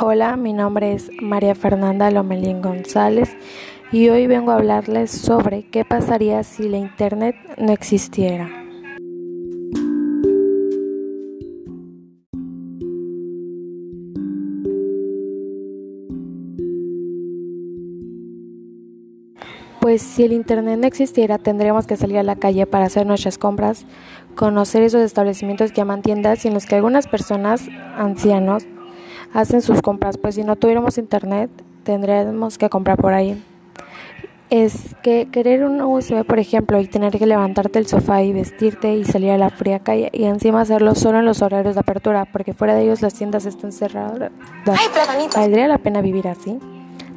Hola, mi nombre es María Fernanda Lomelín González y hoy vengo a hablarles sobre qué pasaría si la Internet no existiera. Pues si el Internet no existiera, tendríamos que salir a la calle para hacer nuestras compras, conocer esos establecimientos que llaman tiendas y en los que algunas personas, ancianos, hacen sus compras, pues si no tuviéramos internet tendríamos que comprar por ahí. Es que querer un USB, por ejemplo, y tener que levantarte del sofá y vestirte y salir a la fría calle y encima hacerlo solo en los horarios de apertura, porque fuera de ellos las tiendas están cerradas. ¿Valdría la pena vivir así?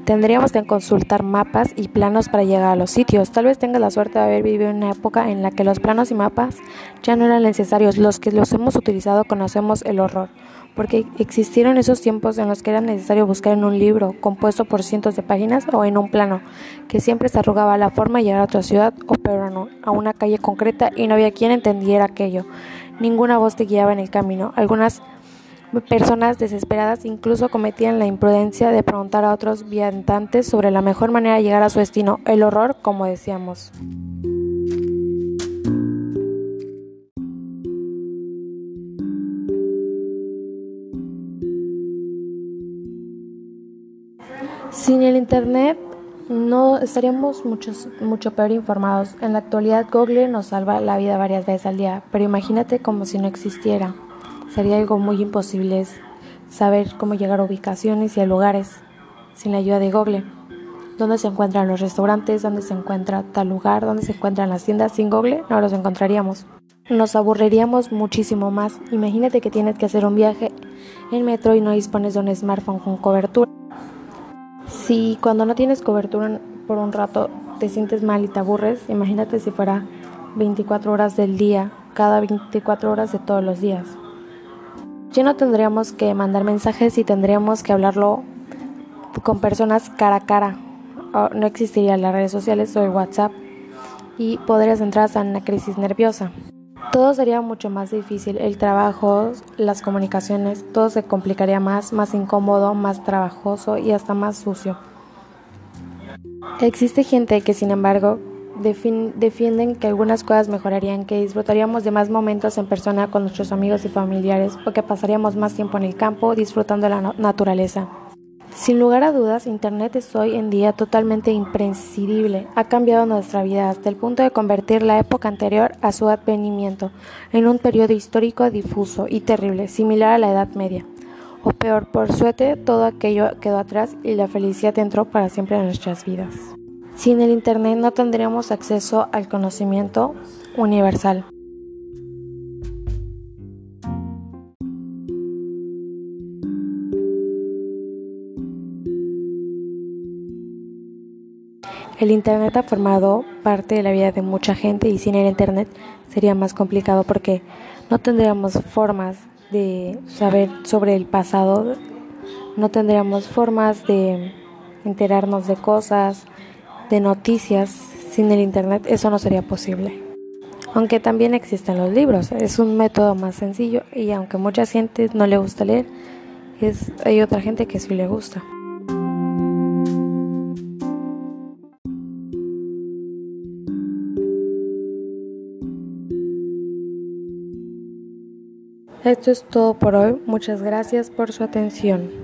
Tendríamos que consultar mapas y planos para llegar a los sitios. Tal vez tengas la suerte de haber vivido en una época en la que los planos y mapas ya no eran necesarios. Los que los hemos utilizado conocemos el horror porque existieron esos tiempos en los que era necesario buscar en un libro compuesto por cientos de páginas o en un plano que siempre se arrugaba la forma de llegar a otra ciudad o peor no, a una calle concreta y no había quien entendiera aquello. Ninguna voz te guiaba en el camino. Algunas personas desesperadas incluso cometían la imprudencia de preguntar a otros viandantes sobre la mejor manera de llegar a su destino, el horror, como decíamos. Sin el Internet no estaríamos muchos, mucho peor informados. En la actualidad Google nos salva la vida varias veces al día, pero imagínate como si no existiera. Sería algo muy imposible saber cómo llegar a ubicaciones y a lugares sin la ayuda de Google. ¿Dónde se encuentran los restaurantes? ¿Dónde se encuentra tal lugar? ¿Dónde se encuentran las tiendas? Sin Google no los encontraríamos. Nos aburriríamos muchísimo más. Imagínate que tienes que hacer un viaje en metro y no dispones de un smartphone con cobertura. Si cuando no tienes cobertura por un rato te sientes mal y te aburres, imagínate si fuera 24 horas del día, cada 24 horas de todos los días. Ya no tendríamos que mandar mensajes y tendríamos que hablarlo con personas cara a cara. No existirían las redes sociales o el WhatsApp y podrías entrar en una crisis nerviosa. Todo sería mucho más difícil, el trabajo, las comunicaciones, todo se complicaría más, más incómodo, más trabajoso y hasta más sucio. Existe gente que sin embargo defienden que algunas cosas mejorarían, que disfrutaríamos de más momentos en persona con nuestros amigos y familiares o que pasaríamos más tiempo en el campo disfrutando de la naturaleza. Sin lugar a dudas, Internet es hoy en día totalmente imprescindible. Ha cambiado nuestra vida hasta el punto de convertir la época anterior a su advenimiento en un periodo histórico difuso y terrible, similar a la Edad Media. O peor, por suerte, todo aquello quedó atrás y la felicidad entró para siempre en nuestras vidas. Sin el Internet no tendríamos acceso al conocimiento universal. El Internet ha formado parte de la vida de mucha gente y sin el Internet sería más complicado porque no tendríamos formas de saber sobre el pasado, no tendríamos formas de enterarnos de cosas, de noticias. Sin el Internet eso no sería posible. Aunque también existen los libros, es un método más sencillo y aunque mucha gente no le gusta leer, es, hay otra gente que sí le gusta. Esto es todo por hoy. Muchas gracias por su atención.